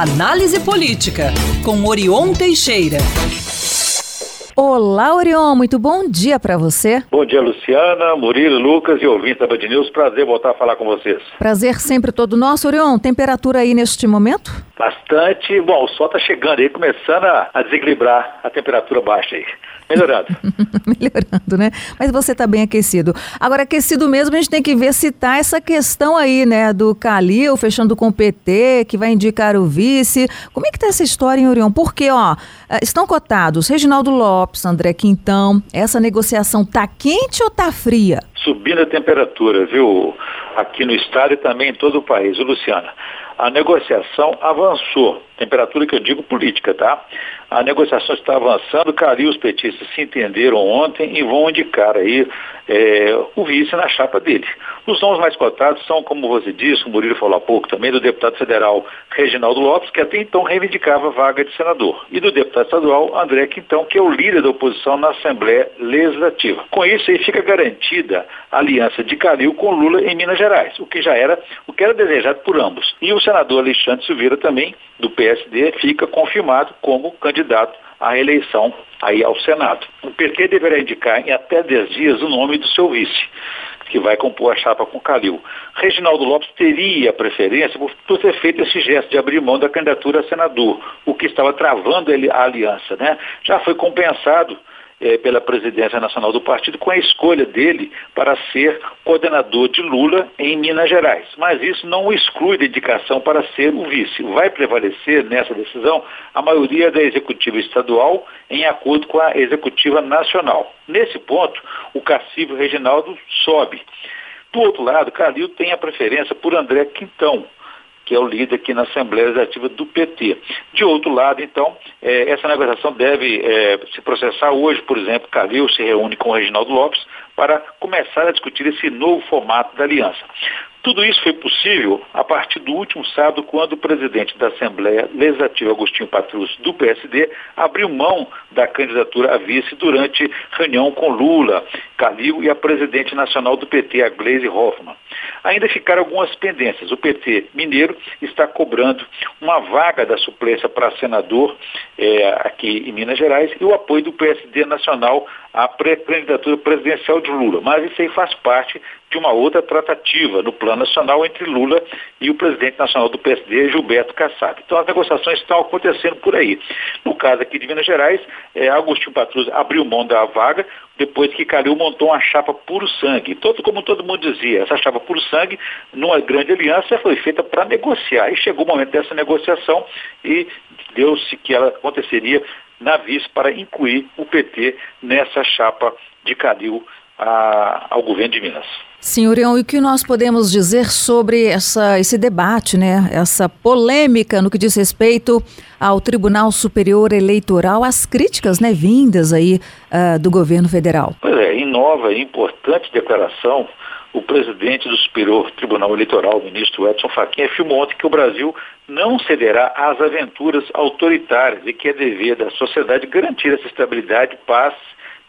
Análise Política, com Orion Teixeira. Olá, Orion, muito bom dia para você. Bom dia, Luciana, Murilo, Lucas e ouvintes da Band News. Prazer voltar a falar com vocês. Prazer sempre todo nosso, Orion. Temperatura aí neste momento? Bastante. Bom, o sol está chegando aí, começando a, a desequilibrar a temperatura baixa aí. Melhorando. Melhorando, né? Mas você está bem aquecido. Agora, aquecido mesmo, a gente tem que ver se tá essa questão aí, né, do Calil fechando com o PT, que vai indicar o vice. Como é que tá essa história, hein, Orion? Porque, ó, eh, estão cotados Reginaldo Lopes, André Quintão. Essa negociação tá quente ou tá fria? Subindo a temperatura, viu? Aqui no estado e também em todo o país. Luciana, a negociação avançou. Temperatura que eu digo política, tá? A negociação está avançando, Cari os petistas se entenderam ontem e vão indicar aí é, o vice na chapa dele. Os nomes mais cotados são, como você disse, o Murilo falou há pouco também, do deputado federal Reginaldo Lopes, que até então reivindicava vaga de senador, e do deputado estadual André Quintão, que é o líder da oposição na Assembleia Legislativa. Com isso aí fica garantida a aliança de Calil com Lula em Minas Gerais, o que já era, o que era desejado por ambos. E o senador Alexandre Silveira também, do PSD, fica confirmado como candidato à reeleição aí ao Senado. O PT deverá indicar em até 10 dias o nome do seu vice, que vai compor a chapa com Calil. Reginaldo Lopes teria preferência por, ter feito esse gesto de abrir mão da candidatura a senador, o que estava travando a aliança. Né? Já foi compensado eh, pela presidência nacional do partido com a escolha dele para ser coordenador de Lula em Minas Gerais. Mas isso não exclui da indicação para ser o vice. Vai prevalecer nessa decisão a maioria da executiva estadual em acordo com a executiva nacional. Nesse ponto, o Cacílio Reginaldo sobe. Do outro lado, Calil tem a preferência por André Quintão, que é o líder aqui na Assembleia Legislativa do PT. De outro lado, então, eh, essa negociação deve eh, se processar hoje, por exemplo, Calil se reúne com o Reginaldo Lopes para começar a discutir esse novo formato da aliança. Tudo isso foi possível a partir do último sábado, quando o presidente da Assembleia Legislativa, Agostinho Patrus, do PSD, abriu mão da candidatura a vice durante reunião com Lula, Calil e a presidente nacional do PT, a Gleisi Hoffmann. Ainda ficaram algumas pendências. O PT mineiro está cobrando uma vaga da suplência para senador é, aqui em Minas Gerais e o apoio do PSD nacional à pré-candidatura presidencial de Lula. Mas isso aí faz parte de uma outra tratativa no plano nacional entre Lula e o presidente nacional do PSD, Gilberto Kassab. Então as negociações estão acontecendo por aí. No caso aqui de Minas Gerais, é, Agostinho Patrus abriu mão da vaga depois que Calil montou uma chapa puro sangue. Todo, como todo mundo dizia, essa chapa puro sangue, numa grande aliança, foi feita para negociar. E chegou o momento dessa negociação e deu-se que ela aconteceria na vice para incluir o PT nessa chapa de Calil a, ao governo de Minas. Senhor e o que nós podemos dizer sobre essa, esse debate, né? essa polêmica no que diz respeito ao Tribunal Superior Eleitoral, as críticas né, vindas aí uh, do governo federal? Pois é, em nova e importante declaração, o presidente do Superior Tribunal Eleitoral, o ministro Edson Fachin, afirmou ontem que o Brasil não cederá às aventuras autoritárias e que é dever da sociedade garantir essa estabilidade, paz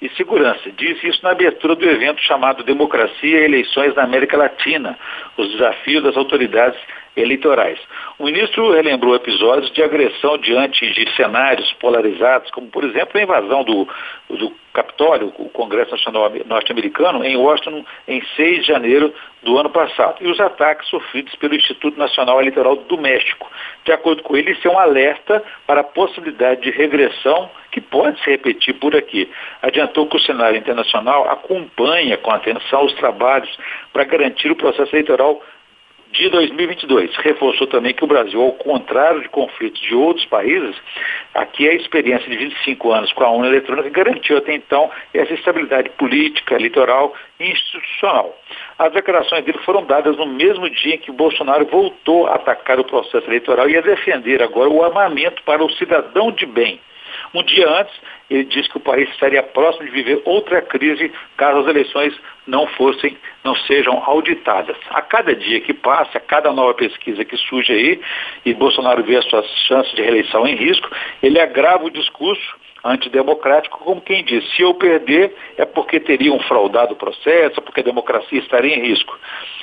e segurança. Disse isso na abertura do evento chamado Democracia e Eleições na América Latina, os desafios das autoridades eleitorais. O ministro relembrou episódios de agressão diante de cenários polarizados, como, por exemplo, a invasão do, do Capitólio, o Congresso Nacional Norte-Americano, em Washington, em 6 de janeiro do ano passado, e os ataques sofridos pelo Instituto Nacional Eleitoral do México. De acordo com ele, isso é um alerta para a possibilidade de regressão que pode se repetir por aqui. Adiantou que o cenário internacional acompanha com atenção os trabalhos para garantir o processo eleitoral de 2022. Reforçou também que o Brasil, ao contrário de conflitos de outros países, aqui a experiência de 25 anos com a urna eletrônica garantiu até então essa estabilidade política, eleitoral e institucional. As declarações dele foram dadas no mesmo dia em que Bolsonaro voltou a atacar o processo eleitoral e a defender agora o armamento para o cidadão de bem. Um dia antes, ele disse que o país estaria próximo de viver outra crise caso as eleições não fossem, não sejam auditadas. A cada dia que passa, a cada nova pesquisa que surge aí, e Bolsonaro vê as suas chances de reeleição em risco, ele agrava o discurso antidemocrático, como quem diz, se eu perder é porque teriam fraudado o processo, porque a democracia estaria em risco.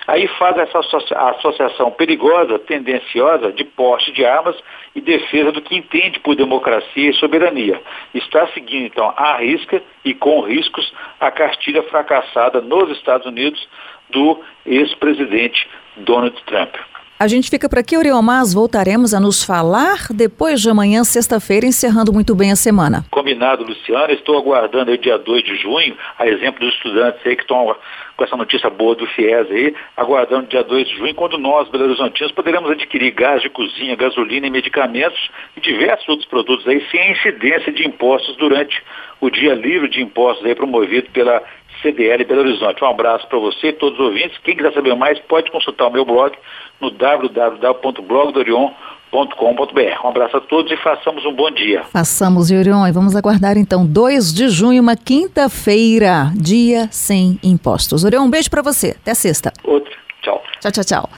Aí faz essa associação perigosa, tendenciosa, de porte de armas e defesa do que entende por democracia e soberania. Está seguindo, então, à risca e com riscos a cartilha fracassada nos Estados Unidos do ex-presidente Donald Trump. A gente fica por aqui, Oriol Mas, voltaremos a nos falar depois de amanhã, sexta-feira, encerrando muito bem a semana. Combinado, Luciana. Estou aguardando aí dia 2 de junho, a exemplo dos estudantes aí que estão com essa notícia boa do FIES aí, aguardando dia 2 de junho, quando nós, Belo Horizontinos, poderemos adquirir gás de cozinha, gasolina e medicamentos e diversos outros produtos aí sem incidência de impostos durante o dia livre de impostos aí promovido pela CDL Belo Horizonte. Um abraço para você e todos os ouvintes. Quem quiser saber mais, pode consultar o meu blog no www.blogdorion.com.br. Um abraço a todos e façamos um bom dia. Façamos, Orion, e vamos aguardar então 2 de junho, uma quinta-feira, dia sem impostos. Orion, um beijo para você. Até sexta. Outro. Tchau. Tchau, tchau, tchau.